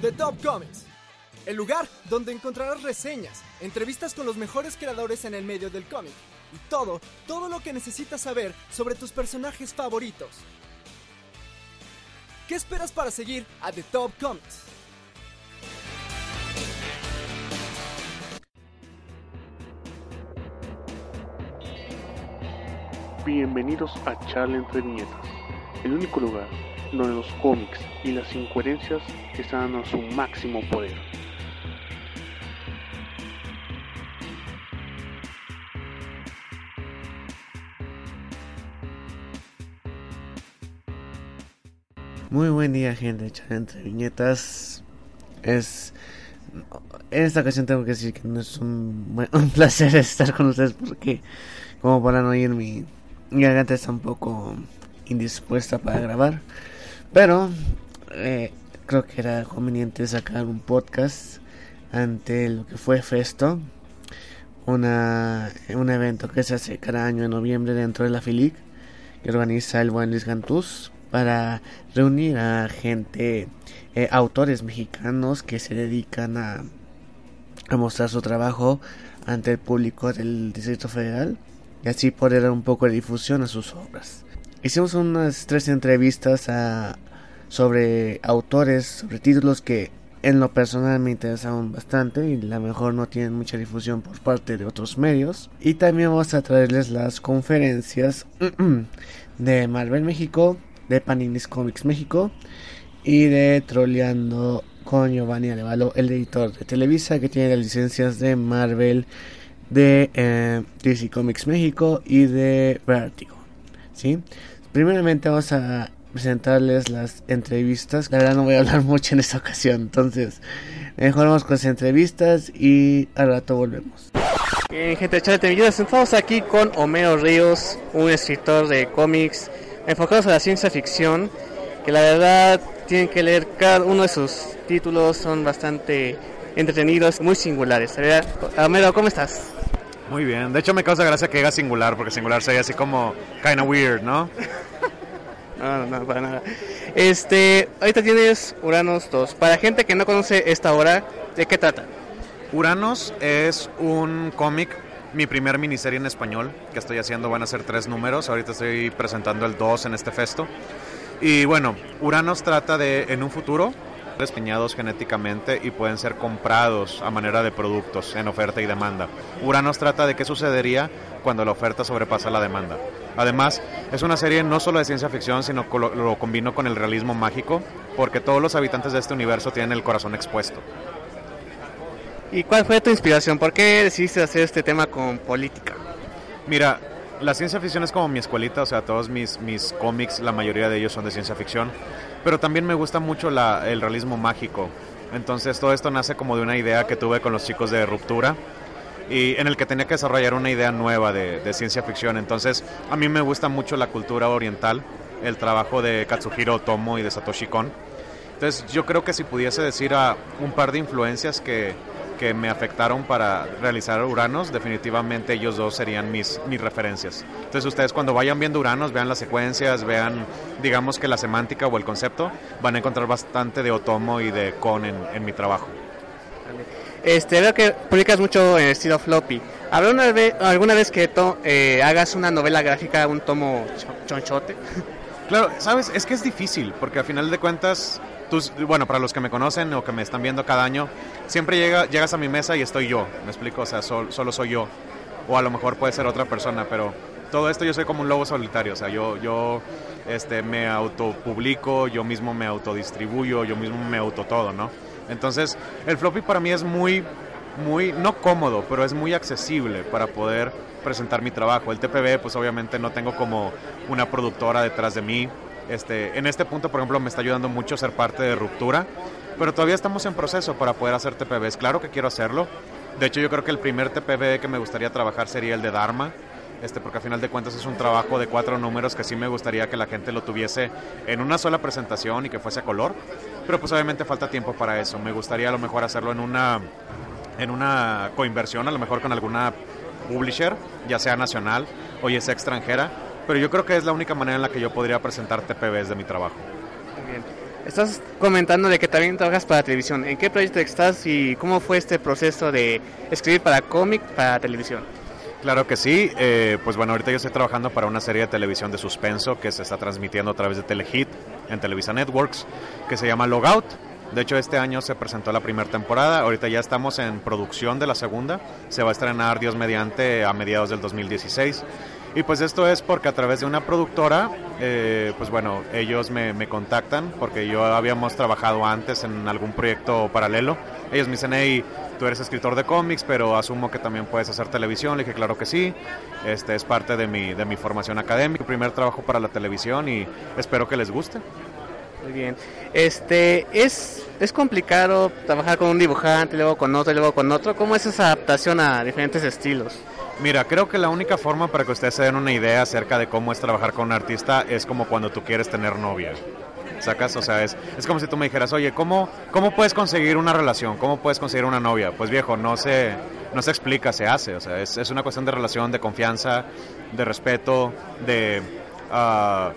The Top Comics, el lugar donde encontrarás reseñas, entrevistas con los mejores creadores en el medio del cómic y todo, todo lo que necesitas saber sobre tus personajes favoritos. ¿Qué esperas para seguir a The Top Comics? Bienvenidos a Charla entre viñetas, el único lugar donde los cómics y las incoherencias están a su máximo poder. Muy buen día, gente Charla entre viñetas. Es en esta ocasión tengo que decir que no es un, un placer estar con ustedes porque, como podrán oír, mi, mi garganta está un poco indispuesta para grabar. Pero eh, creo que era conveniente sacar un podcast ante lo que fue Festo, una, un evento que se hace cada año en noviembre dentro de la FILIC, que organiza el buen Luis Gantús para reunir a gente, eh, autores mexicanos que se dedican a, a mostrar su trabajo ante el público del Distrito Federal y así poder dar un poco de difusión a sus obras. Hicimos unas tres entrevistas a, sobre autores, sobre títulos que en lo personal me interesaron bastante y la mejor no tienen mucha difusión por parte de otros medios. Y también vamos a traerles las conferencias de Marvel México, de Panini Comics México y de Troleando con Giovanni Arevalo, el editor de Televisa que tiene las licencias de Marvel, de eh, DC Comics México y de Vertigo. ¿sí? Primeramente vamos a presentarles las entrevistas. La verdad no voy a hablar mucho en esta ocasión, entonces mejor vamos con las entrevistas y al rato volvemos. Bien, gente de Viñetas, estamos aquí con Homero Ríos, un escritor de cómics enfocados a la ciencia ficción, que la verdad tienen que leer cada uno de sus títulos, son bastante entretenidos, muy singulares. Homero, ¿cómo estás? Muy bien, de hecho me causa gracia que diga singular, porque singular sería así como kinda weird, ¿no? No, no, no, para nada. Este, ahorita tienes Uranos 2. Para gente que no conoce esta obra, ¿de qué trata? Uranos es un cómic, mi primer miniserie en español que estoy haciendo, van a ser tres números, ahorita estoy presentando el 2 en este festo. Y bueno, Uranos trata de, en un futuro, despeñados genéticamente y pueden ser comprados a manera de productos en oferta y demanda. Uranos trata de qué sucedería cuando la oferta sobrepasa la demanda. Además, es una serie no solo de ciencia ficción, sino que lo, lo combino con el realismo mágico, porque todos los habitantes de este universo tienen el corazón expuesto. ¿Y cuál fue tu inspiración? ¿Por qué decidiste hacer este tema con política? Mira, la ciencia ficción es como mi escuelita, o sea, todos mis, mis cómics, la mayoría de ellos son de ciencia ficción, pero también me gusta mucho el realismo mágico. Entonces todo esto nace como de una idea que tuve con los chicos de Ruptura y en el que tenía que desarrollar una idea nueva de, de ciencia ficción. Entonces a mí me gusta mucho la cultura oriental, el trabajo de Katsuhiro Otomo y de Satoshi Kon. Entonces yo creo que si pudiese decir a un par de influencias que, que me afectaron para realizar Uranos, definitivamente ellos dos serían mis, mis referencias. Entonces ustedes cuando vayan viendo Uranos, vean las secuencias, vean, digamos que la semántica o el concepto, van a encontrar bastante de Otomo y de Kon en, en mi trabajo. Este, veo que publicas mucho en estilo floppy. ¿Habrá una vez, alguna vez que to- eh, hagas una novela gráfica, un tomo cho- chonchote? Claro, sabes, es que es difícil, porque al final de cuentas, tú, bueno, para los que me conocen o que me están viendo cada año, siempre llega, llegas a mi mesa y estoy yo, me explico, o sea, sol- solo soy yo, o a lo mejor puede ser otra persona, pero todo esto yo soy como un lobo solitario, o sea, yo, yo este, me autopublico, yo mismo me autodistribuyo, yo mismo me auto todo, ¿no? Entonces, el floppy para mí es muy muy, no cómodo, pero es muy accesible para poder presentar mi trabajo. El TPB, pues obviamente no tengo como una productora detrás de mí. Este, en este punto, por ejemplo, me está ayudando mucho ser parte de Ruptura, pero todavía estamos en proceso para poder hacer TPBs. Claro que quiero hacerlo. De hecho, yo creo que el primer TPB que me gustaría trabajar sería el de Dharma, este, porque a final de cuentas es un trabajo de cuatro números que sí me gustaría que la gente lo tuviese en una sola presentación y que fuese a color, pero pues obviamente falta tiempo para eso. Me gustaría a lo mejor hacerlo en una, en una coinversión, a lo mejor con alguna publisher, ya sea nacional o ya sea extranjera, pero yo creo que es la única manera en la que yo podría presentar TPBs de mi trabajo. Muy bien. Estás comentando de que también trabajas para televisión. ¿En qué proyecto estás y cómo fue este proceso de escribir para cómic, para televisión? Claro que sí. Eh, pues bueno, ahorita yo estoy trabajando para una serie de televisión de suspenso que se está transmitiendo a través de Telehit en Televisa Networks, que se llama Logout. De hecho, este año se presentó la primera temporada. Ahorita ya estamos en producción de la segunda. Se va a estrenar Dios mediante a mediados del 2016. Y pues esto es porque a través de una productora, eh, pues bueno, ellos me, contactan porque yo habíamos trabajado antes en algún proyecto paralelo. Ellos me dicen, hey, tú eres escritor de cómics, pero asumo que también puedes hacer televisión. Le dije, claro que sí. Este es parte de mi, de mi formación académica, primer trabajo para la televisión y espero que les guste. Muy bien. Este, es, es complicado trabajar con un dibujante, luego con otro, luego con otro. ¿Cómo es esa adaptación a diferentes estilos? Mira, creo que la única forma para que ustedes se den una idea acerca de cómo es trabajar con un artista es como cuando tú quieres tener novia. ¿Sacas? O sea, es, es como si tú me dijeras, oye, ¿cómo, ¿cómo puedes conseguir una relación? ¿Cómo puedes conseguir una novia? Pues viejo, no se, no se explica, se hace. O sea, es, es una cuestión de relación, de confianza, de respeto, de... Uh,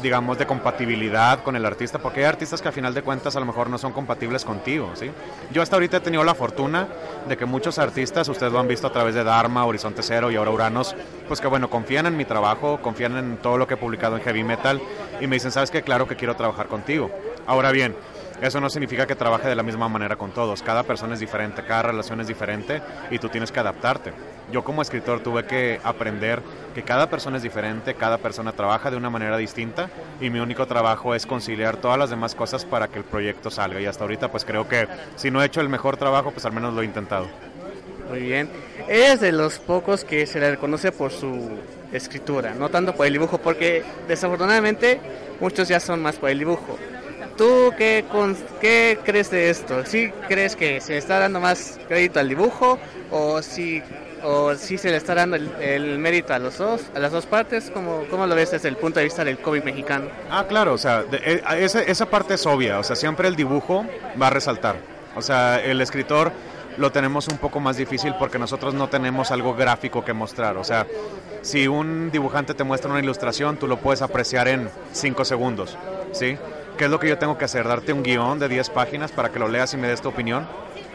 digamos, de compatibilidad con el artista, porque hay artistas que a final de cuentas a lo mejor no son compatibles contigo, ¿sí? Yo hasta ahorita he tenido la fortuna de que muchos artistas, ustedes lo han visto a través de Dharma, Horizonte Cero y ahora Uranos, pues que bueno, confían en mi trabajo, confían en todo lo que he publicado en Heavy Metal y me dicen, ¿sabes qué? Claro que quiero trabajar contigo. Ahora bien, eso no significa que trabaje de la misma manera con todos. Cada persona es diferente, cada relación es diferente y tú tienes que adaptarte. Yo como escritor tuve que aprender que cada persona es diferente, cada persona trabaja de una manera distinta y mi único trabajo es conciliar todas las demás cosas para que el proyecto salga. Y hasta ahorita pues creo que si no he hecho el mejor trabajo pues al menos lo he intentado. Muy bien. Es de los pocos que se le reconoce por su escritura, no tanto por el dibujo, porque desafortunadamente muchos ya son más por el dibujo. ¿Tú qué, con, qué crees de esto? ¿Sí crees que se está dando más crédito al dibujo o si, o si se le está dando el, mérito a, los dos, a las dos partes? ¿Cómo, ¿Cómo lo ves desde el punto de vista del cómic mexicano? Ah, claro, o sea, eh, esa, esa parte es obvia, o sea, siempre el dibujo va a resaltar. O sea, el escritor lo tenemos un poco más difícil porque nosotros no tenemos algo gráfico que mostrar. O sea, si un dibujante te muestra una ilustración, tú lo puedes apreciar en 5 segundos, ¿sí? ¿Qué es lo que yo tengo que hacer? ¿Darte un guion de 10 páginas para que lo leas y me des tu opinión?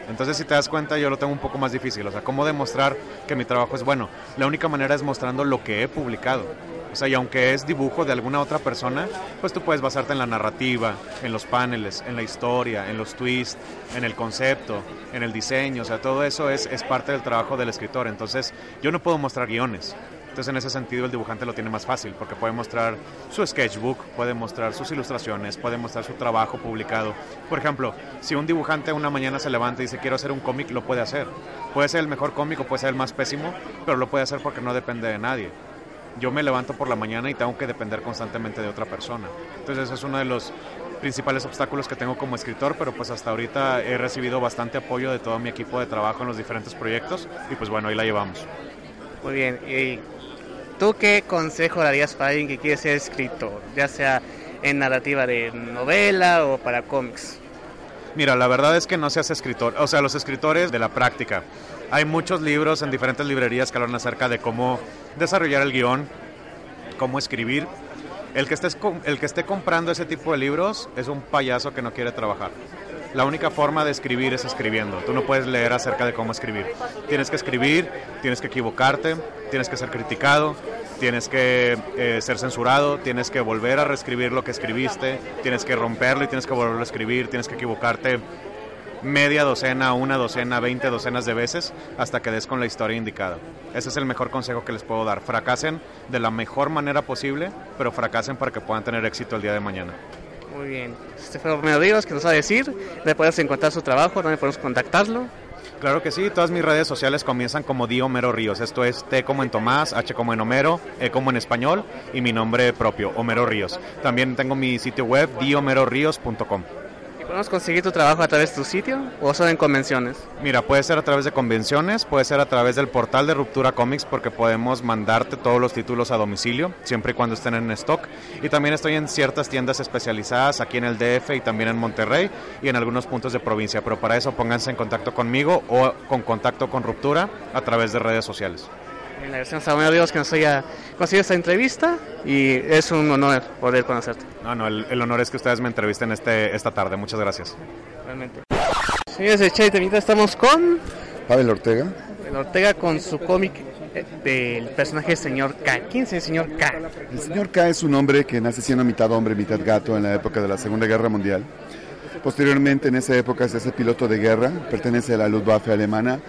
Entonces, si te das cuenta, yo lo tengo un poco más difícil. O sea, ¿cómo demostrar que mi trabajo es bueno? La única manera es mostrando lo que he publicado. O sea, y aunque es dibujo de alguna otra persona, pues tú puedes basarte en la narrativa, en los paneles, en la historia, en los twists, en el concepto, en el diseño. O sea, todo eso es, es parte del trabajo del escritor. Entonces, yo no puedo mostrar guiones. Entonces, en ese sentido, el dibujante lo tiene más fácil porque puede mostrar su sketchbook, puede mostrar sus ilustraciones, puede mostrar su trabajo publicado. Por ejemplo, si un dibujante una mañana se levanta y dice quiero hacer un cómic, lo puede hacer. Puede ser el mejor cómic o puede ser el más pésimo, pero lo puede hacer porque no depende de nadie. Yo me levanto por la mañana y tengo que depender constantemente de otra persona. Entonces, ese es uno de los principales obstáculos que tengo como escritor, pero pues hasta ahorita he recibido bastante apoyo de todo mi equipo de trabajo en los diferentes proyectos y pues bueno, ahí la llevamos. Muy bien, y ¿Tú qué consejo darías para alguien que quiere ser escritor, ya sea en narrativa de novela o para cómics? Mira, la verdad es que no seas escritor, o sea, los escritores de la práctica. Hay muchos libros en diferentes librerías que hablan acerca de cómo desarrollar el guion, cómo escribir. El que, estés, el que esté comprando ese tipo de libros es un payaso que no quiere trabajar. La única forma de escribir es escribiendo. Tú no puedes leer acerca de cómo escribir. Tienes que escribir, tienes que equivocarte, tienes que ser criticado, tienes que eh, ser censurado, tienes que volver a reescribir lo que escribiste, tienes que romperlo y tienes que volverlo a escribir, tienes que equivocarte media docena, una docena, veinte docenas de veces hasta que des con la historia indicada. Ese es el mejor consejo que les puedo dar. Fracasen de la mejor manera posible, pero fracasen para que puedan tener éxito el día de mañana. Muy bien. Este fue Romero Ríos, que nos va a decir. ¿Dónde podemos encontrar su trabajo? ¿Dónde podemos contactarlo? Claro que sí, todas mis redes sociales comienzan como Di Homero Ríos. Esto es T como en Tomás, H como en Homero, E como en español y mi nombre propio, Homero Ríos. También tengo mi sitio web, diomeroríos.com. ¿Podemos conseguir tu trabajo a través de tu sitio o solo en convenciones? Mira, puede ser a través de convenciones, puede ser a través del portal de Ruptura Comics porque podemos mandarte todos los títulos a domicilio, siempre y cuando estén en stock. Y también estoy en ciertas tiendas especializadas aquí en el DF y también en Monterrey y en algunos puntos de provincia. Pero para eso pónganse en contacto conmigo o con contacto con Ruptura a través de redes sociales. En la versión Samuel Dios que nos haya conseguido esta entrevista y es un honor poder conocerte. No, no, el, el honor es que ustedes me entrevisten este, esta tarde. Muchas gracias. Realmente. Señores de Chaitevita, estamos con Pavel Ortega. Pavel Ortega con su cómic eh, del personaje Señor K. ¿Quién es el Señor K? El señor K es un hombre que nace siendo mitad hombre, mitad gato en la época de la Segunda Guerra Mundial. Posteriormente, en esa época, se hace piloto de guerra, pertenece a la Luftwaffe alemana.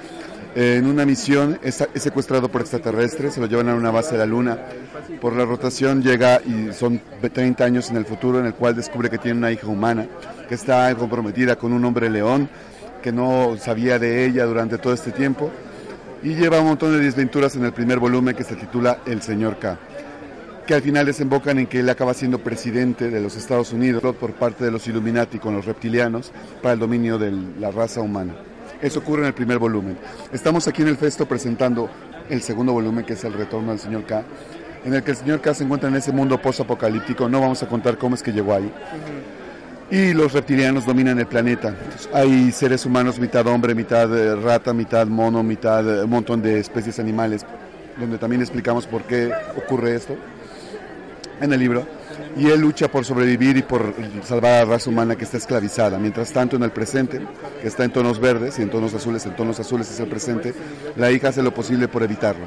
En una misión es, es secuestrado por extraterrestres, se lo llevan a una base de la Luna. Por la rotación llega y son 30 años en el futuro en el cual descubre que tiene una hija humana, que está comprometida con un hombre león, que no sabía de ella durante todo este tiempo. Y lleva un montón de desventuras en el primer volumen que se titula El Señor K que al final desembocan en que él acaba siendo presidente de los Estados Unidos por parte de los Illuminati con los reptilianos para el dominio de la raza humana. Eso ocurre en el primer volumen. Estamos aquí en el Festo presentando el segundo volumen, que es El Retorno del Señor K, en el que el Señor K se encuentra en ese mundo post-apocalíptico. No vamos a contar cómo es que llegó ahí. Y los reptilianos dominan el planeta. Entonces, hay seres humanos, mitad hombre, mitad eh, rata, mitad mono, mitad eh, un montón de especies animales, donde también explicamos por qué ocurre esto en el libro. Y él lucha por sobrevivir y por salvar a la raza humana que está esclavizada. Mientras tanto, en el presente, que está en tonos verdes y en tonos azules, en tonos azules es el presente, la hija hace lo posible por evitarlo.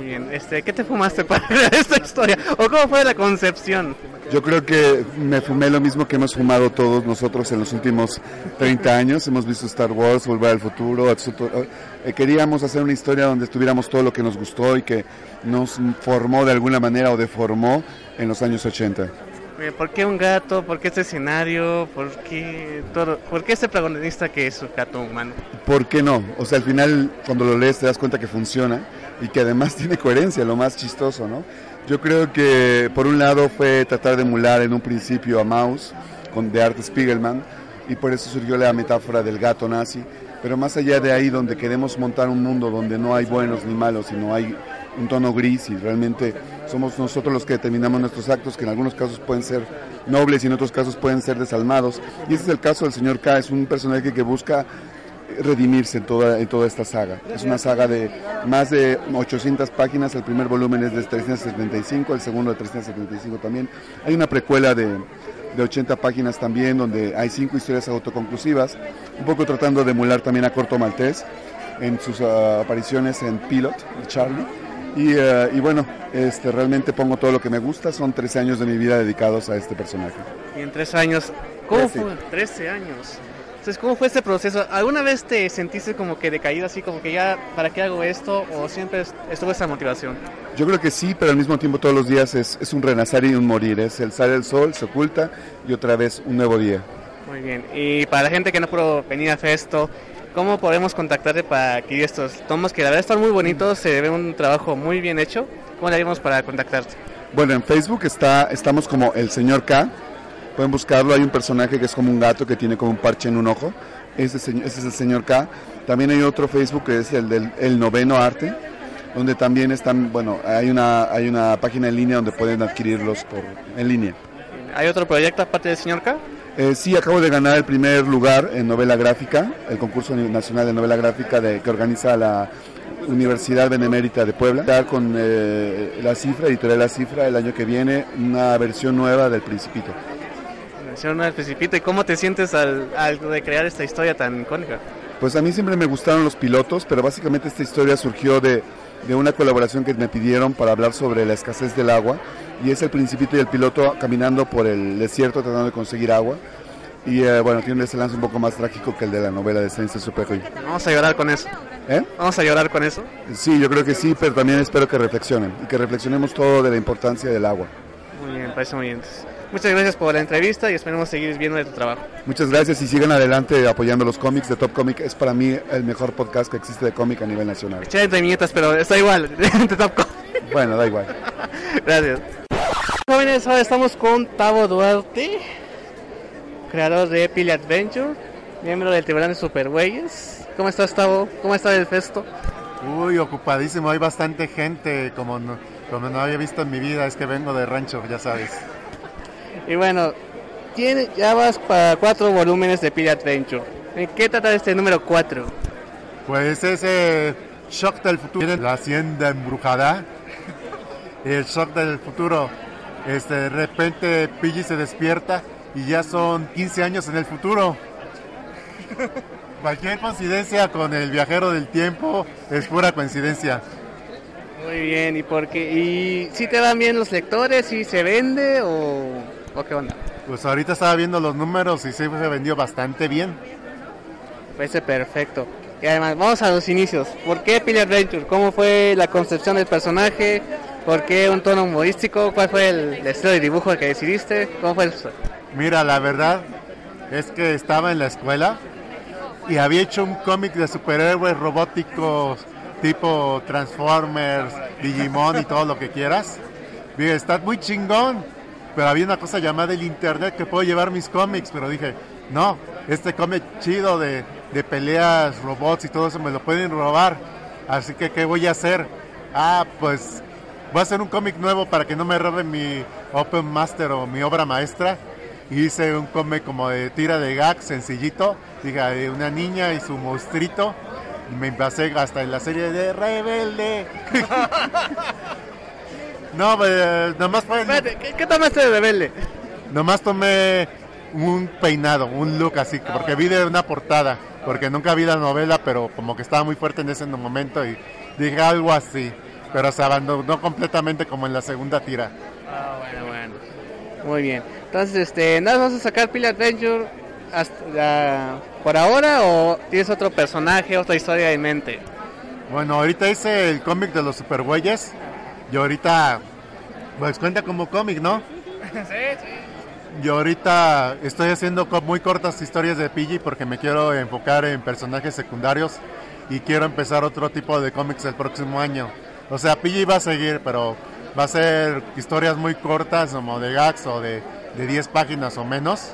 Bien, este, ¿qué te fumaste para esta historia? ¿O cómo fue la concepción? Yo creo que me fumé lo mismo que hemos fumado todos nosotros en los últimos 30 años. Hemos visto Star Wars, Volver al Futuro. Eh, queríamos hacer una historia donde estuviéramos todo lo que nos gustó y que nos formó de alguna manera o deformó en los años 80. Eh, ¿Por qué un gato? ¿Por qué este escenario? ¿Por qué, todo? ¿Por qué este protagonista que es un gato humano? ¿Por qué no? O sea, al final cuando lo lees te das cuenta que funciona y que además tiene coherencia, lo más chistoso, ¿no? Yo creo que por un lado fue tratar de emular en un principio a Maus con, de Art Spiegelman y por eso surgió la metáfora del gato nazi, pero más allá de ahí donde queremos montar un mundo donde no hay buenos ni malos, sino hay un tono gris y realmente somos nosotros los que determinamos nuestros actos, que en algunos casos pueden ser nobles y en otros casos pueden ser desalmados. Y ese es el caso del señor K, es un personaje que busca redimirse en toda, en toda esta saga. Es una saga de más de 800 páginas, el primer volumen es de 375, el segundo de 375 también. Hay una precuela de, de 80 páginas también, donde hay cinco historias autoconclusivas, un poco tratando de emular también a Corto Maltés en sus uh, apariciones en Pilot, Charlie. Y, uh, y, bueno, este, realmente pongo todo lo que me gusta, son 13 años de mi vida dedicados a este personaje. Y en 13 años, ¿cómo 13. fue? 13 años. Entonces, ¿cómo fue este proceso? ¿Alguna vez te sentiste como que decaído, así como que ya, ¿para qué hago esto? ¿O siempre estuvo esa motivación? Yo creo que sí, pero al mismo tiempo todos los días es, es un renacer y un morir. Es el sale el sol, se oculta y otra vez un nuevo día. Muy bien. Y para la gente que no pudo venir a Festo, ¿cómo podemos contactarte para adquirir estos tomos que la verdad están muy bonitos? Se ve un trabajo muy bien hecho. ¿Cómo le haríamos para contactarte? Bueno, en Facebook está, estamos como El Señor K. Pueden buscarlo, hay un personaje que es como un gato que tiene como un parche en un ojo. Ese, ese es el señor K. También hay otro Facebook que es el del el noveno arte, donde también están, bueno, hay una, hay una página en línea donde pueden adquirirlos por, en línea. ¿Hay otro proyecto aparte del señor K? Eh, sí, acabo de ganar el primer lugar en novela gráfica, el concurso nacional de novela gráfica de, que organiza la Universidad Benemérita de Puebla, con eh, la cifra, editorial La Cifra, el año que viene, una versión nueva del Principito al Principito. ¿Y cómo te sientes al, al recrear esta historia tan icónica? Pues a mí siempre me gustaron los pilotos, pero básicamente esta historia surgió de, de una colaboración que me pidieron para hablar sobre la escasez del agua. Y es el Principito y el piloto caminando por el desierto tratando de conseguir agua. Y eh, bueno, tiene un desenlace un poco más trágico que el de la novela de Sainz Superjoy. Vamos a llorar con eso. ¿Eh? Vamos a llorar con eso. Sí, yo creo que sí, pero también espero que reflexionen y que reflexionemos todo de la importancia del agua. Muy bien, parece muy bien. Muchas gracias por la entrevista y esperemos seguir viendo de tu trabajo. Muchas gracias y sigan adelante apoyando los cómics de Top Comic. Es para mí el mejor podcast que existe de cómic a nivel nacional. Chale de viñetas, pero está igual, de Top Comic. Bueno, da igual. Gracias. Jóvenes, ahora estamos con Tavo Duarte, creador de Pili Adventure, miembro del Tiburón de Superweyes. ¿Cómo estás, Tavo? ¿Cómo está el festo? Uy, ocupadísimo, hay bastante gente, como no, como no había visto en mi vida, es que vengo de rancho, ya sabes. Y bueno, tiene, ya vas para cuatro volúmenes de Pili Adventure. ¿En qué trata este número 4? Pues ese shock del futuro, la hacienda embrujada, el shock del futuro, este, de repente Pidgey se despierta y ya son 15 años en el futuro. Cualquier coincidencia con el viajero del tiempo es pura coincidencia. Muy bien, ¿y por qué? ¿Y si te van bien los lectores? ¿Si se vende o, o qué onda? Pues ahorita estaba viendo los números y sí se vendió bastante bien. Parece perfecto. Y además, vamos a los inicios. ¿Por qué Pili Adventure? ¿Cómo fue la concepción del personaje? ¿Por qué un tono humorístico? ¿Cuál fue el, estilo de dibujo que decidiste? ¿Cómo fue eso? Mira, la verdad es que estaba en la escuela y había hecho un cómic de superhéroes robóticos tipo Transformers, Digimon y todo lo que quieras. Mira, está muy chingón, pero había una cosa llamada el internet que puedo llevar mis cómics, pero dije, no, este cómic chido de, de peleas, robots y todo eso me lo pueden robar. Así que, ¿qué voy a hacer? Ah, pues voy a hacer un cómic nuevo para que no me roben mi Open Master o mi obra maestra. Hice un cómic como de tira de gag, sencillito, diga, de una niña y su monstruito. Me pasé hasta en la serie de Rebelde. no, pues, nomás fue... Espérate, ¿qué, qué tomaste de rebelde? Nomás tomé un peinado, un look así, porque vi de una portada, porque nunca vi la novela, pero como que estaba muy fuerte en ese momento y dije algo así, pero se abandonó completamente como en la segunda tira. Ah, bueno, bueno. Muy bien. Entonces, este, ¿nada vas a sacar Pili Adventure hasta, por ahora o tienes otro personaje, otra historia en mente? Bueno, ahorita hice el cómic de los supergüeyes y ahorita, pues cuenta como cómic, ¿no? sí, sí. Yo ahorita estoy haciendo muy cortas historias de Pidgey porque me quiero enfocar en personajes secundarios y quiero empezar otro tipo de cómics el próximo año. O sea, Pidgey va a seguir, pero va a ser historias muy cortas como de gags o de, de 10 páginas o menos.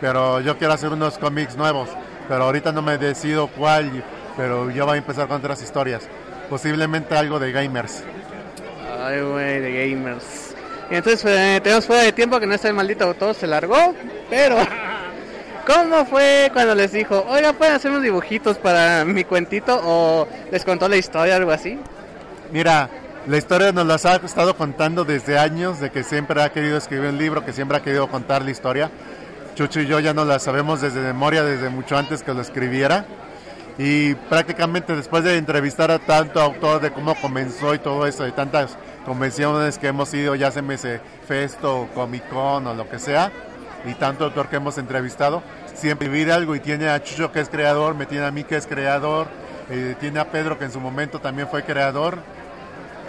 Pero yo quiero hacer unos cómics nuevos, pero ahorita no me decido cuál, pero yo voy a empezar con otras historias. Posiblemente algo de gamers. Ay, güey, de gamers. Y entonces eh, tenemos fuera de tiempo que no está el maldito autor, se largó, pero... ¿Cómo fue cuando les dijo, oiga, pueden hacer unos dibujitos para mi cuentito? ¿O les contó la historia algo así? Mira, la historia nos la ha estado contando desde años, de que siempre ha querido escribir un libro, que siempre ha querido contar la historia. Chucho y yo ya nos la sabemos desde memoria, desde mucho antes que lo escribiera. Y prácticamente después de entrevistar a tanto autor de cómo comenzó y todo eso, de tantas convenciones que hemos ido, ya se me se Festo, Comic Con o lo que sea, y tanto autor que hemos entrevistado, siempre vive algo y tiene a Chucho que es creador, me tiene a mí que es creador, eh, tiene a Pedro que en su momento también fue creador,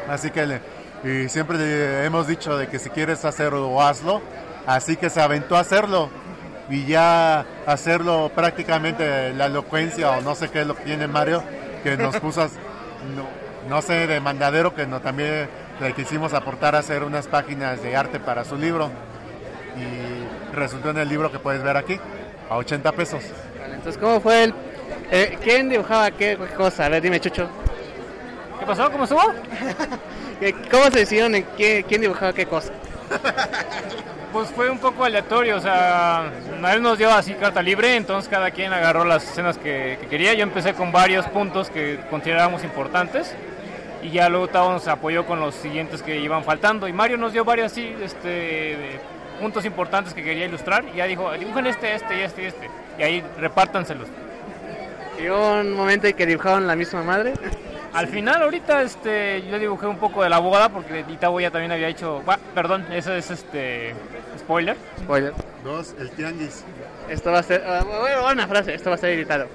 así que y siempre le hemos dicho de que si quieres hacerlo, hazlo, así que se aventó a hacerlo. Y ya hacerlo prácticamente la elocuencia o no sé qué es lo que tiene Mario, que nos puso, no, no sé, de mandadero que no, también le quisimos aportar a hacer unas páginas de arte para su libro y resultó en el libro que puedes ver aquí, a 80 pesos. Vale, entonces, ¿cómo fue el... eh, ¿Quién dibujaba qué cosa? A ver, dime, Chucho. ¿Qué pasó? ¿Cómo estuvo? ¿Cómo se decidieron en qué, quién dibujaba qué cosa? Pues fue un poco aleatorio, o sea, él nos dio así carta libre, entonces cada quien agarró las escenas que, que quería. Yo empecé con varios puntos que considerábamos importantes y ya luego Tavo nos apoyó con los siguientes que iban faltando. Y Mario nos dio varios así, este, de puntos importantes que quería ilustrar y ya dijo, dibujen este, este y este y este. Y ahí repártanselos. ¿Y hubo un momento en que dibujaron la misma madre? Al final, ahorita, este, yo dibujé un poco de la boda porque Itabo ya también había hecho. bah, perdón, eso es este. Spoiler. Spoiler. Dos, el tianguis. Esto va a ser. ah, bueno, una frase, esto va a ser editado.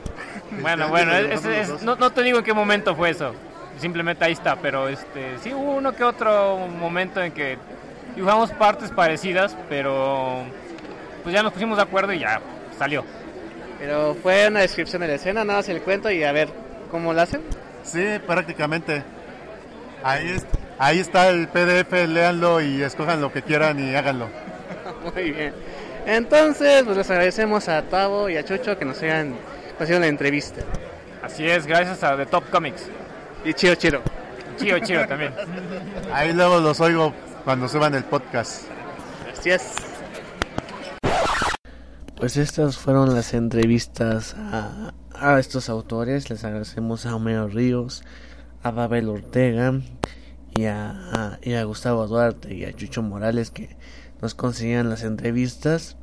Bueno, bueno, es- es- es- no, no te digo en qué momento fue eso. Simplemente ahí está, pero este, sí hubo uno que otro momento en que dibujamos partes parecidas, pero pues ya nos pusimos de acuerdo y ya salió. Pero fue una descripción de la escena, nada más el cuento y a ver cómo lo hacen. Sí, prácticamente. Ahí, ahí está el PDF, léanlo y escojan lo que quieran y háganlo. Muy bien. Entonces, pues les agradecemos a Tavo y a Chucho que nos hayan haciendo la entrevista. Así es, gracias a The Top Comics. Y Chiro Chiro. Chiro Chiro también. Ahí luego los oigo cuando suban el podcast. Así es. Pues estas fueron las entrevistas a, a estos autores. Les agradecemos a Homero Ríos, a Babel Ortega y a, a, y a Gustavo Duarte y a Chucho Morales que nos conseguían las entrevistas.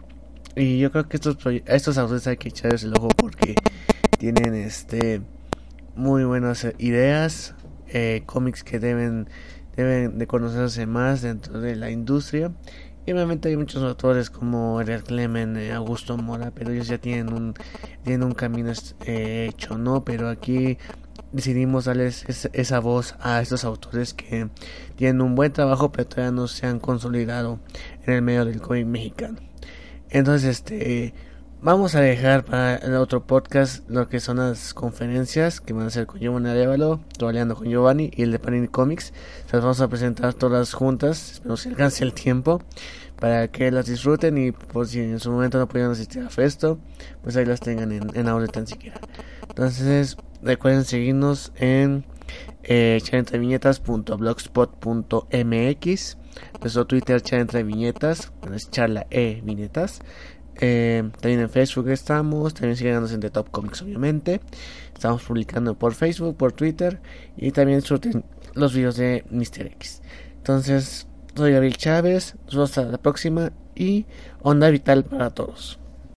Y yo creo que estos, a estos autores hay que echarles el ojo porque tienen este muy buenas ideas, eh, cómics que deben, deben de conocerse más dentro de la industria. Y obviamente hay muchos autores como Edgar Clemen, eh, Augusto Mora, pero ellos ya tienen un, tienen un camino eh, hecho, ¿no? Pero aquí decidimos darles esa voz a estos autores que tienen un buen trabajo, pero todavía no se han consolidado en el medio del cómic mexicano. Entonces, este, vamos a dejar para el otro podcast lo que son las conferencias que van a ser con Giovanni Arevalo, trabajando con Giovanni y el de Panini Comics. Se las vamos a presentar todas juntas, espero que alcance el tiempo para que las disfruten y por si en su momento no pudieron asistir a Festo, pues ahí las tengan en, en audio tan siquiera. Entonces, recuerden seguirnos en eh, charentreviñetas.blogspot.mx nuestro Twitter charla entre viñetas, es charla e viñetas. Eh, también en Facebook estamos, también síganos en The Top Comics obviamente. Estamos publicando por Facebook, por Twitter y también surten los videos de Mr. X. Entonces, soy Gabriel Chávez, hasta la próxima y onda vital para todos.